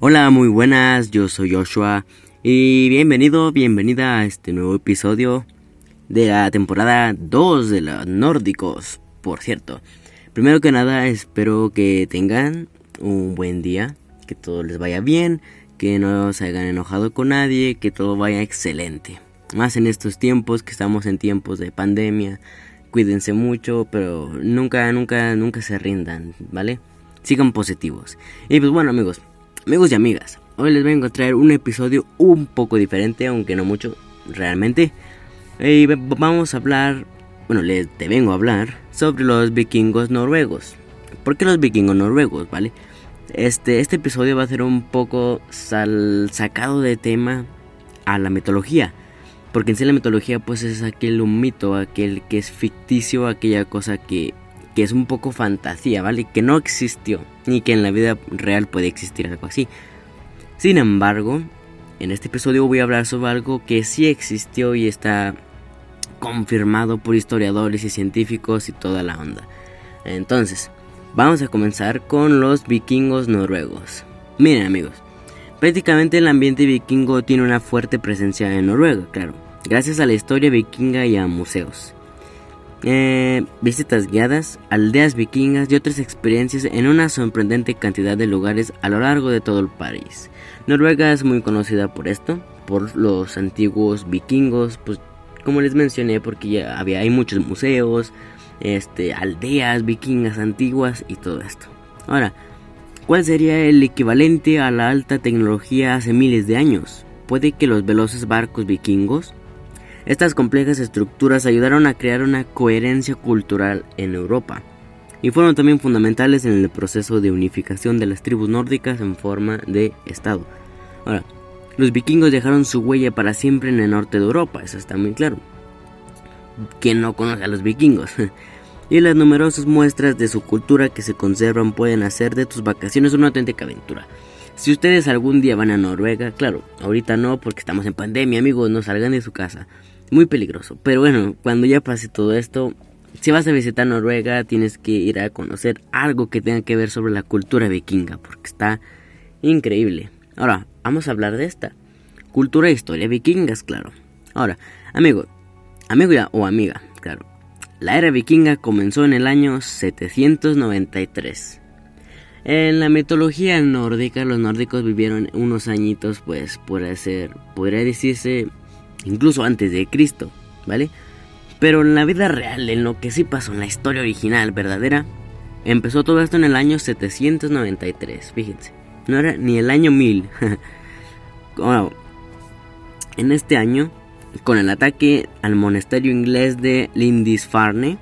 Hola, muy buenas, yo soy Joshua y bienvenido, bienvenida a este nuevo episodio de la temporada 2 de los nórdicos, por cierto. Primero que nada, espero que tengan un buen día, que todo les vaya bien, que no se hayan enojado con nadie, que todo vaya excelente. Más en estos tiempos que estamos en tiempos de pandemia, cuídense mucho, pero nunca, nunca, nunca se rindan, ¿vale? Sigan positivos. Y pues bueno amigos, amigos y amigas, hoy les vengo a traer un episodio un poco diferente, aunque no mucho, realmente. Y vamos a hablar, bueno, les te vengo a hablar sobre los vikingos noruegos. ¿Por qué los vikingos noruegos, vale? Este, este episodio va a ser un poco sacado de tema a la mitología. Porque en sí la mitología pues es aquel un mito, aquel que es ficticio, aquella cosa que, que es un poco fantasía, ¿vale? Que no existió, ni que en la vida real puede existir algo así. Sin embargo, en este episodio voy a hablar sobre algo que sí existió y está confirmado por historiadores y científicos y toda la onda. Entonces, Vamos a comenzar con los vikingos noruegos. Miren amigos, prácticamente el ambiente vikingo tiene una fuerte presencia en Noruega, claro, gracias a la historia vikinga y a museos. Eh, visitas guiadas, aldeas vikingas y otras experiencias en una sorprendente cantidad de lugares a lo largo de todo el país. Noruega es muy conocida por esto, por los antiguos vikingos, pues como les mencioné, porque ya había hay muchos museos, este, aldeas vikingas antiguas y todo esto. Ahora, ¿cuál sería el equivalente a la alta tecnología hace miles de años? Puede que los veloces barcos vikingos. Estas complejas estructuras ayudaron a crear una coherencia cultural en Europa y fueron también fundamentales en el proceso de unificación de las tribus nórdicas en forma de Estado. Ahora, los vikingos dejaron su huella para siempre en el norte de Europa, eso está muy claro. ¿Quién no conoce a los vikingos? y las numerosas muestras de su cultura que se conservan pueden hacer de tus vacaciones una auténtica aventura. Si ustedes algún día van a Noruega, claro, ahorita no porque estamos en pandemia, amigos, no salgan de su casa. Muy peligroso. Pero bueno, cuando ya pase todo esto, si vas a visitar Noruega, tienes que ir a conocer algo que tenga que ver sobre la cultura vikinga, porque está increíble. Ahora, vamos a hablar de esta. Cultura e historia vikingas, claro. Ahora, amigos, Amigo o amiga, claro. La era vikinga comenzó en el año 793. En la mitología nórdica, los nórdicos vivieron unos añitos, pues, por hacer, podría decirse, incluso antes de Cristo, ¿vale? Pero en la vida real, en lo que sí pasó en la historia original, verdadera, empezó todo esto en el año 793, fíjense. No era ni el año 1000. bueno, en este año con el ataque al monasterio inglés de Lindisfarne,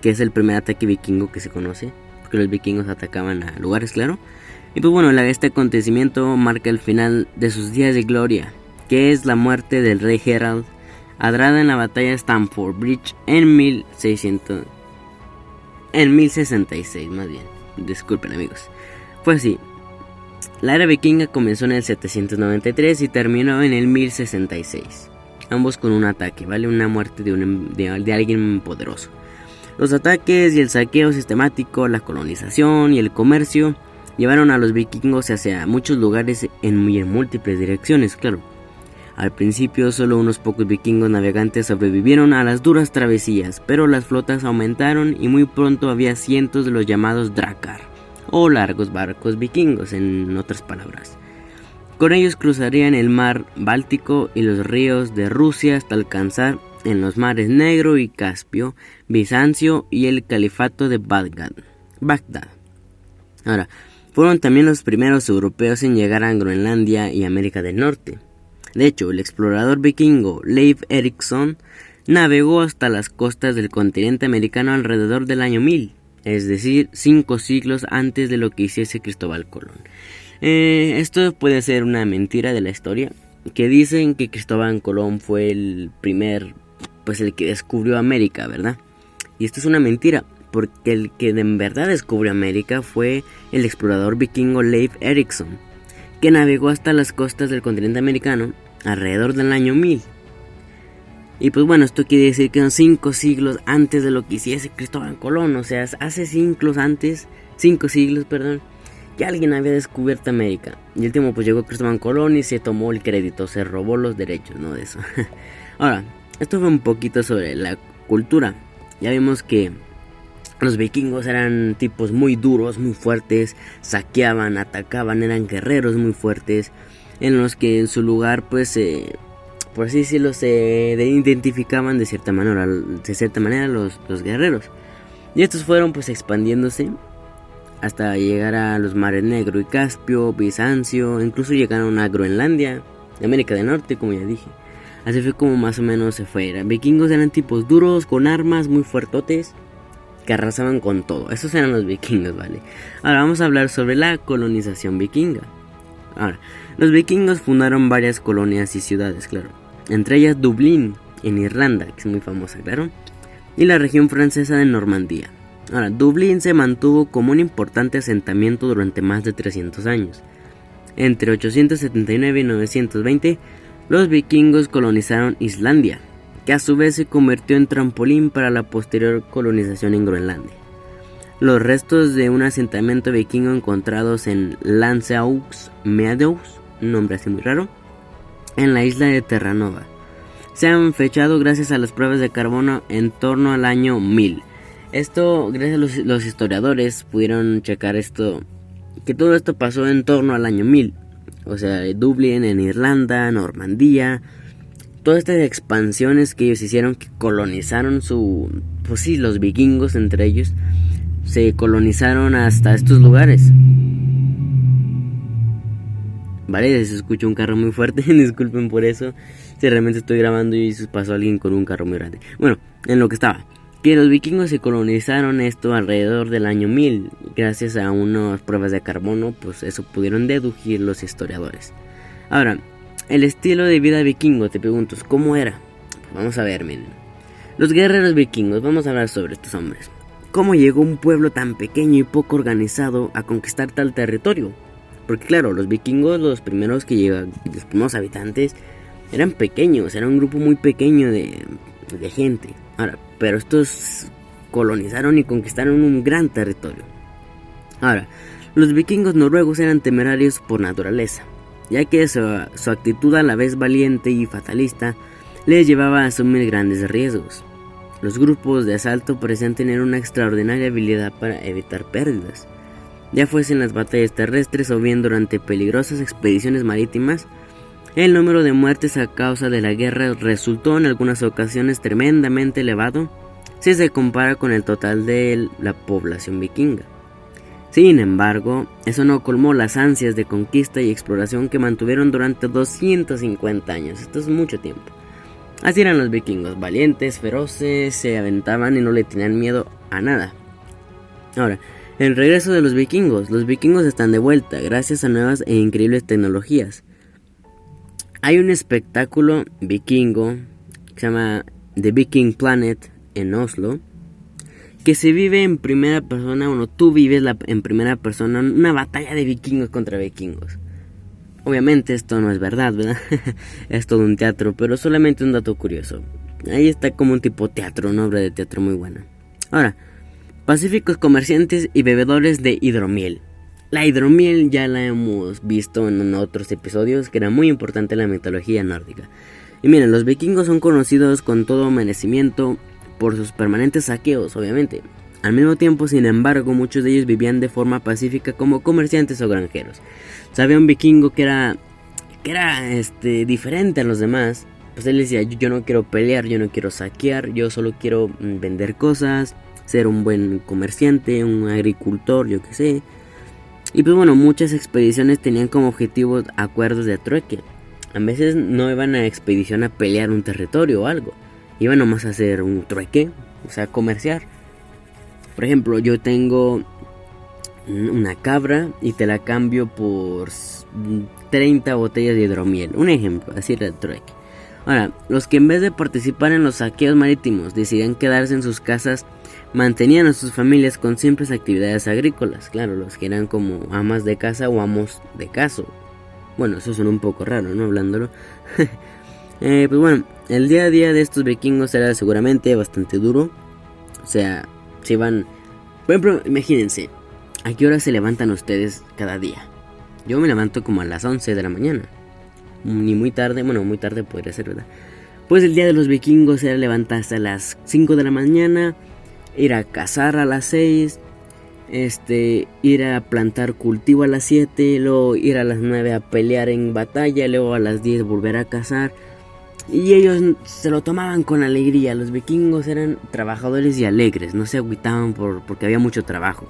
que es el primer ataque vikingo que se conoce, porque los vikingos atacaban a lugares, claro. Y pues bueno, este acontecimiento marca el final de sus días de gloria, es la muerte del rey Gerald, adrada en la batalla de Stamford Bridge en 1600 en 1066 más bien. Disculpen amigos. Fue así. La era vikinga comenzó en el 793 y terminó en el 1066 ambos con un ataque, ¿vale? Una muerte de, un, de, alguien poderoso. Los ataques y el saqueo sistemático, la colonización y el comercio llevaron a los vikingos hacia muchos lugares en múltiples direcciones, claro. Al principio solo unos pocos vikingos navegantes sobrevivieron a las duras travesías, pero las flotas aumentaron y muy pronto había cientos de los llamados drakar, o largos barcos vikingos en otras palabras. Con ellos cruzarían el mar Báltico y los ríos de Rusia hasta alcanzar en los mares Negro y Caspio, Bizancio y el califato de Bagdad. Bagdad. Ahora, fueron también los primeros europeos en llegar a Groenlandia y América del Norte. De hecho, el explorador vikingo Leif Erikson navegó hasta las costas del continente americano alrededor del año 1000, es decir, cinco siglos antes de lo que hiciese Cristóbal Colón. Eh, esto puede ser una mentira de la historia, que dicen que Cristóbal Colón fue el primer, pues el que descubrió América, ¿verdad? Y esto es una mentira, porque el que en verdad descubrió América fue el explorador vikingo Leif Erikson, que navegó hasta las costas del continente americano alrededor del año 1000. Y pues bueno, esto quiere decir que son cinco siglos antes de lo que hiciese Cristóbal Colón, o sea, hace siglos antes, cinco siglos, perdón, que alguien había descubierto América. Y el último pues llegó Cristóbal Colón y se tomó el crédito, se robó los derechos, ¿no? De eso. Ahora, esto fue un poquito sobre la cultura. Ya vimos que los vikingos eran tipos muy duros, muy fuertes, saqueaban, atacaban, eran guerreros muy fuertes, en los que en su lugar pues por así decirlo se identificaban de cierta manera, de cierta manera los, los guerreros. Y estos fueron pues expandiéndose hasta llegar a los mares Negro y Caspio, Bizancio, incluso llegaron a Groenlandia, América del Norte, como ya dije. Así fue como más o menos se fue. vikingos eran tipos duros, con armas muy fuertotes, que arrasaban con todo. Esos eran los vikingos, ¿vale? Ahora vamos a hablar sobre la colonización vikinga. Ahora, los vikingos fundaron varias colonias y ciudades, claro. Entre ellas Dublín, en Irlanda, que es muy famosa, claro. Y la región francesa de Normandía. Ahora, Dublín se mantuvo como un importante asentamiento durante más de 300 años. Entre 879 y 920, los vikingos colonizaron Islandia, que a su vez se convirtió en trampolín para la posterior colonización en Groenlandia. Los restos de un asentamiento vikingo encontrados en Lanceaux Meadows, nombre así muy raro, en la isla de Terranova, se han fechado gracias a las pruebas de carbono en torno al año 1000 esto, gracias a los, historiadores, pudieron checar esto, que todo esto pasó en torno al año 1000. O sea, Dublín en Irlanda, Normandía, todas estas expansiones que ellos hicieron, que colonizaron su, pues sí, los vikingos entre ellos, se colonizaron hasta estos lugares. Vale, se escucha un carro muy fuerte, disculpen por eso. Si realmente estoy grabando y pasó alguien con un carro muy grande. Bueno, en lo que estaba que los vikingos se colonizaron esto alrededor del año 1000. Gracias a unas pruebas de carbono, pues eso pudieron deducir los historiadores. Ahora, el estilo de vida vikingo, te pregunto, ¿cómo era? Pues vamos a ver, miren. Los guerreros vikingos, vamos a hablar sobre estos hombres. ¿Cómo llegó un pueblo tan pequeño y poco organizado a conquistar tal territorio? Porque claro, los vikingos, los primeros que llegan, los primeros habitantes, eran pequeños, era un grupo muy pequeño de, gente. Ahora, pero estos colonizaron y conquistaron un gran territorio. Ahora, los vikingos noruegos eran temerarios por naturaleza, ya que su, su actitud a la vez valiente y fatalista les llevaba a asumir grandes riesgos. Los grupos de asalto parecían tener una extraordinaria habilidad para evitar pérdidas, ya fuesen las batallas terrestres o bien durante peligrosas expediciones marítimas, el número de muertes a causa de la guerra resultó en algunas ocasiones tremendamente elevado si se compara con el total de la población vikinga. Sin embargo, eso no colmó las ansias de conquista y exploración que mantuvieron durante 250 años. Esto es mucho tiempo. Así eran los vikingos, valientes, feroces, se aventaban y no le tenían miedo a nada. Ahora, el regreso de los vikingos. Los vikingos están de vuelta gracias a nuevas e increíbles tecnologías. Hay un espectáculo vikingo que se llama The Viking Planet en Oslo que se vive en primera persona, bueno, tú vives en primera persona una batalla de vikingos contra vikingos. Obviamente esto no es verdad, ¿verdad? es todo un teatro, pero solamente un dato curioso. Ahí está como un tipo teatro, una obra de teatro muy buena. Ahora, pacíficos comerciantes y bebedores de hidromiel. La hidromiel ya la hemos visto en otros episodios que era muy importante en la mitología nórdica. Y miren, los vikingos son conocidos con todo merecimiento por sus permanentes saqueos, obviamente. Al mismo tiempo, sin embargo, muchos de ellos vivían de forma pacífica como comerciantes o granjeros. Sabía un vikingo que era que era este diferente a los demás. Pues él decía, yo no quiero pelear, yo no quiero saquear, yo solo quiero mm, vender cosas, ser un buen comerciante, un agricultor, yo qué sé. Y pues bueno, muchas expediciones tenían como objetivo acuerdos de trueque. A veces no iban a expedición a pelear un territorio o algo. Iban nomás a hacer un trueque, o sea, comerciar. Por ejemplo, yo tengo una cabra y te la cambio por 30 botellas de hidromiel. Un ejemplo, así era el. Ahora, los que en vez de participar en los saqueos marítimos decidían quedarse en sus casas mantenían a sus familias con simples actividades agrícolas, claro, los que eran como amas de casa o amos de caso. Bueno, eso suena un poco raro, ¿no? Hablándolo. eh, pues bueno, el día a día de estos vikingos era seguramente bastante duro. O sea, se iban... Por ejemplo, imagínense, ¿A qué hora se levantan ustedes cada día? Yo me levanto como a las 11 de la mañana. Ni muy tarde, bueno, muy tarde podría ser, ¿verdad? Pues el día de los vikingos era levantarse a las 5 de la mañana, ir a cazar a las 6, este, ir a plantar cultivo a las 7, luego ir a las 9 a pelear en batalla, luego a las 10 volver a cazar. Y ellos se lo tomaban con alegría, los vikingos eran trabajadores y alegres, no se agüitaban por, porque había mucho trabajo.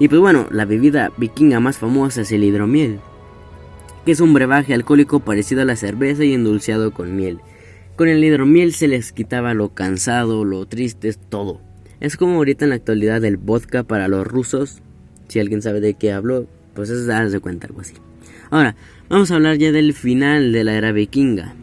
Y pues bueno, la bebida vikinga más famosa es el hidromiel, que es un brebaje alcohólico parecido a la cerveza y endulceado con miel. Con el hidromiel se les quitaba lo cansado, lo triste, todo. Es como ahorita en la actualidad el vodka para los rusos. Si alguien sabe de qué hablo, pues es darse cuenta algo así. Ahora, vamos a hablar ya del final de la era vikinga.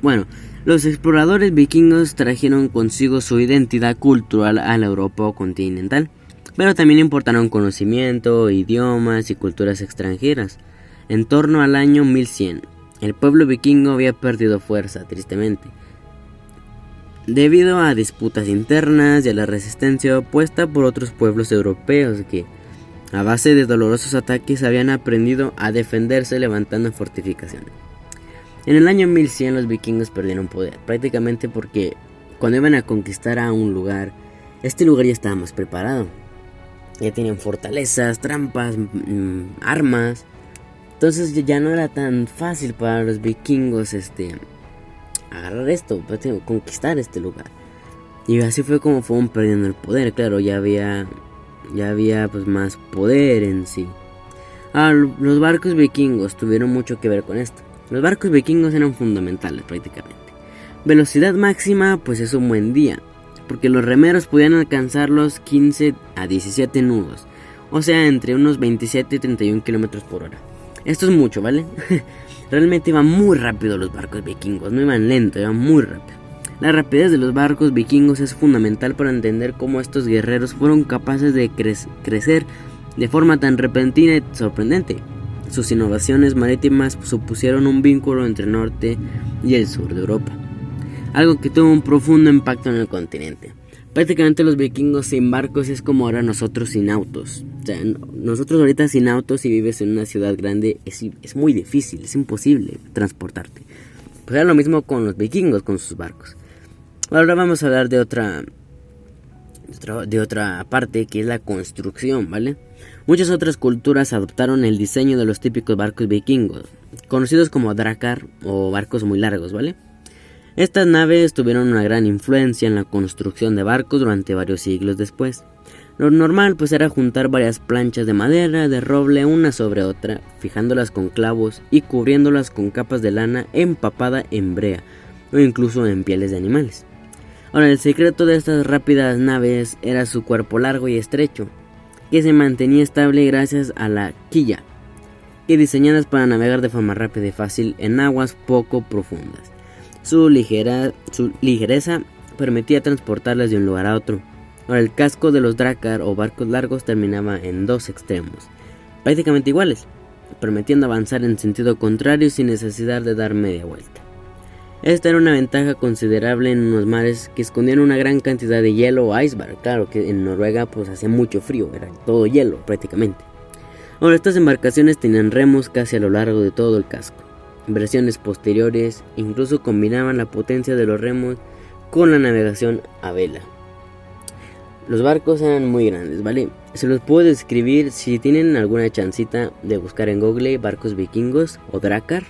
Bueno, los exploradores vikingos trajeron consigo su identidad cultural a la Europa continental pero también importaron conocimiento, idiomas y culturas extranjeras. En torno al año 1100, el pueblo vikingo había perdido fuerza, tristemente, debido a disputas internas y a la resistencia opuesta por otros pueblos europeos que, a base de dolorosos ataques, habían aprendido a defenderse levantando fortificaciones. En el año 1100 los vikingos perdieron poder, prácticamente porque cuando iban a conquistar a un lugar, este lugar ya estaba más preparado, ya tienen fortalezas, trampas, mm, armas. Entonces ya no era tan fácil para los vikingos este agarrar esto, pues, conquistar este lugar. Y así fue como fueron perdiendo el poder, claro, ya había ya había pues más poder en sí. Ah, los barcos vikingos tuvieron mucho que ver con esto. Los barcos vikingos eran fundamentales prácticamente. Velocidad máxima pues es un buen día, porque los remeros podían alcanzar los 15 a 17 nudos, o sea, entre unos 27 y 31 kilómetros por hora. Esto es mucho, ¿vale? Realmente iban muy rápido los barcos vikingos, no iban lento, iban muy rápido. La rapidez de los barcos vikingos es fundamental para entender cómo estos guerreros fueron capaces de crecer de forma tan repentina y sorprendente. Sus innovaciones marítimas supusieron un vínculo entre el norte y el sur de Europa algo que tuvo un profundo impacto en el continente. Prácticamente los vikingos sin barcos es como ahora nosotros sin autos. O sea, nosotros ahorita sin autos y vives en una ciudad grande es, es muy difícil, es imposible transportarte. Pues era lo mismo con los vikingos, con sus barcos. Ahora vamos a hablar de otra, de otra parte que es la construcción, ¿vale? Muchas otras culturas adoptaron el diseño de los típicos barcos vikingos, conocidos como drakar o barcos muy largos, ¿vale? Estas naves tuvieron una gran influencia en la construcción de barcos durante varios siglos después. Lo normal pues era juntar varias planchas de madera, de roble, una sobre otra, fijándolas con clavos y cubriéndolas con capas de lana empapada en brea o incluso en pieles de animales. Ahora el secreto de estas rápidas naves era su cuerpo largo y estrecho, que se mantenía estable gracias a la quilla, y diseñadas para navegar de forma rápida y fácil en aguas poco profundas. Su, ligera, su ligereza permitía transportarlas de un lugar a otro. Ahora, el casco de los Drakkar o barcos largos terminaba en dos extremos, prácticamente iguales, permitiendo avanzar en sentido contrario sin necesidad de dar media vuelta. Esta era una ventaja considerable en unos mares que escondían una gran cantidad de hielo o iceberg. Claro que en Noruega pues hacía mucho frío, era todo hielo prácticamente. Ahora estas embarcaciones tenían remos casi a lo largo de todo el casco. Versiones posteriores incluso combinaban la potencia de los remos con la navegación a vela. Los barcos eran muy grandes, ¿vale? Se los puedo describir si tienen alguna chancita de buscar en Google barcos vikingos o Drakkar.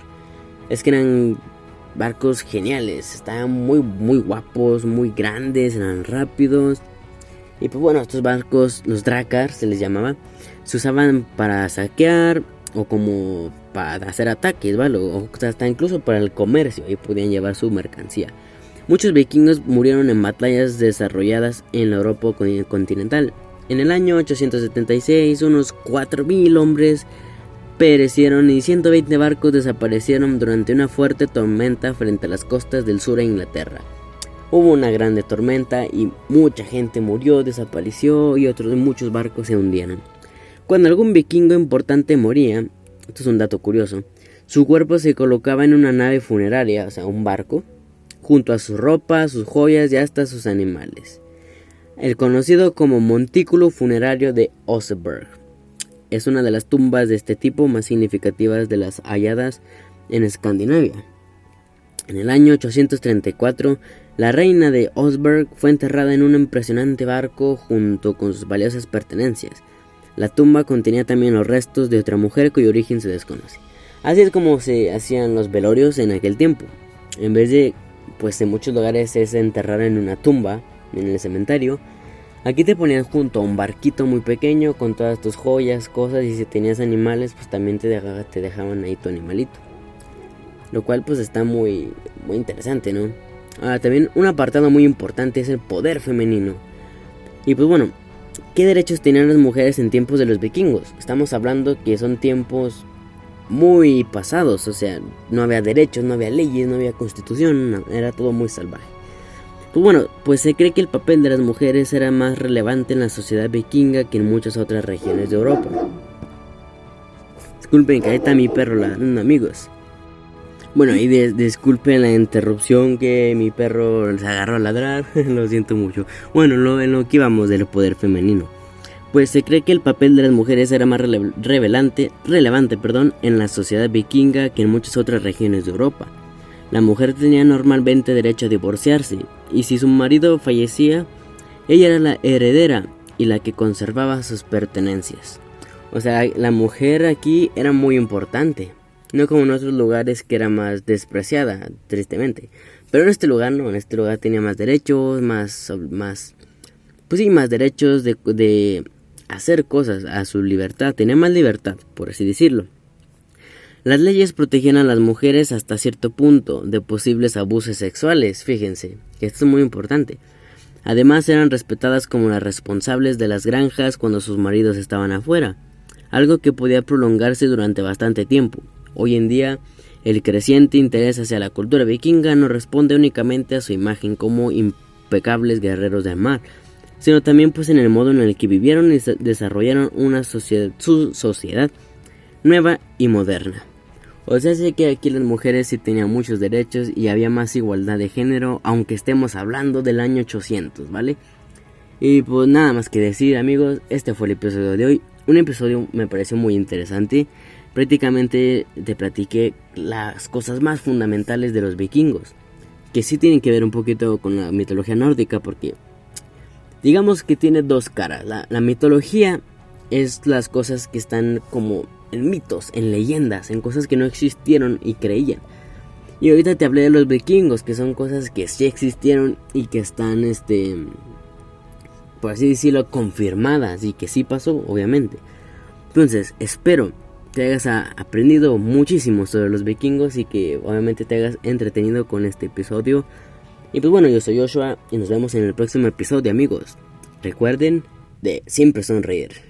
Es que eran barcos geniales, estaban muy muy guapos, muy grandes, eran rápidos. Y pues bueno, estos barcos, los Drakkar se les llamaba, se usaban para saquear o como hacer ataques, hasta incluso para el comercio, ahí podían llevar su mercancía. Muchos vikingos murieron en batallas desarrolladas en la Europa continental. En el año 876, unos 4.000 hombres perecieron y 120 barcos desaparecieron durante una fuerte tormenta frente a las costas del sur de Inglaterra. Hubo una grande tormenta y mucha gente murió, desapareció y otros muchos barcos se hundieron. Cuando algún vikingo importante moría, esto es un dato curioso, su cuerpo se colocaba en una nave funeraria, o sea, un barco, junto a su ropa, sus joyas y hasta sus animales. el conocido como Montículo Funerario de Oseberg. Es una de las tumbas de este tipo más significativas de las halladas en Escandinavia. En el año 834, la reina de Osberg fue enterrada en un impresionante barco junto con sus valiosas pertenencias. La tumba contenía también los restos de otra mujer cuyo origen se desconoce. Así es como se hacían los velorios en aquel tiempo. En vez de, pues en muchos lugares es enterrar en una tumba, en el cementerio, aquí te ponían junto a un barquito muy pequeño con todas tus joyas, cosas y si tenías animales, pues también te, dejaban ahí tu animalito. Lo cual pues está muy, muy interesante, ¿no? Ah, también un apartado muy importante es el poder femenino. Y pues bueno, ¿qué derechos tenían las mujeres en tiempos de los vikingos? Estamos hablando que son tiempos muy pasados, o sea, no había derechos, no había leyes, no había constitución, era todo muy salvaje. Pues bueno, pues se cree que el papel de las mujeres era más relevante en la sociedad vikinga que en muchas otras regiones de Europa. Disculpen que ahí mi perro ladrando, amigos. Bueno, y disculpen la interrupción que mi perro se agarró a ladrar, lo siento mucho. Bueno, lo, en lo que íbamos del poder femenino pues se cree que el papel de las mujeres era más relevante, relevante perdón, en la sociedad vikinga que en muchas otras regiones de Europa. La mujer tenía normalmente derecho a divorciarse, y si su marido fallecía, ella era la heredera y la que conservaba sus pertenencias. O sea, la mujer aquí era muy importante, no como en otros lugares que era más despreciada, tristemente. Pero en este lugar no, en este lugar tenía más derechos, más, más, pues sí, más derechos de, de hacer cosas a su libertad, tenía más libertad, por así decirlo. Las leyes protegían a las mujeres hasta cierto punto de posibles abusos sexuales, fíjense, esto es muy importante. Además eran respetadas como las responsables de las granjas cuando sus maridos estaban afuera, algo que podía prolongarse durante bastante tiempo. Hoy en día, el creciente interés hacia la cultura vikinga no responde únicamente a su imagen como impecables guerreros de mar, sino también pues en el modo en el que vivieron y desarrollaron una sociedad, su sociedad nueva y moderna. O sea, sé que aquí las mujeres sí tenían muchos derechos y había más igualdad de género, aunque estemos hablando del año 800, ¿vale? Y pues nada más que decir amigos, este fue el episodio de hoy. Un episodio me pareció muy interesante. Prácticamente te platiqué las cosas más fundamentales de los vikingos. Que sí tienen que ver un poquito con la mitología nórdica porque digamos que tiene dos caras. La, mitología es las cosas que están como en mitos, en leyendas, en cosas que no existieron y creían. Y ahorita te hablé de los vikingos, que son cosas que sí existieron y que están, este, por así decirlo, confirmadas y que sí pasó, obviamente. Entonces, espero te hayas aprendido muchísimo sobre los vikingos y que obviamente te hayas entretenido con este episodio. Y pues bueno, yo soy Joshua y nos vemos en el próximo episodio amigos. Recuerden de siempre sonreír.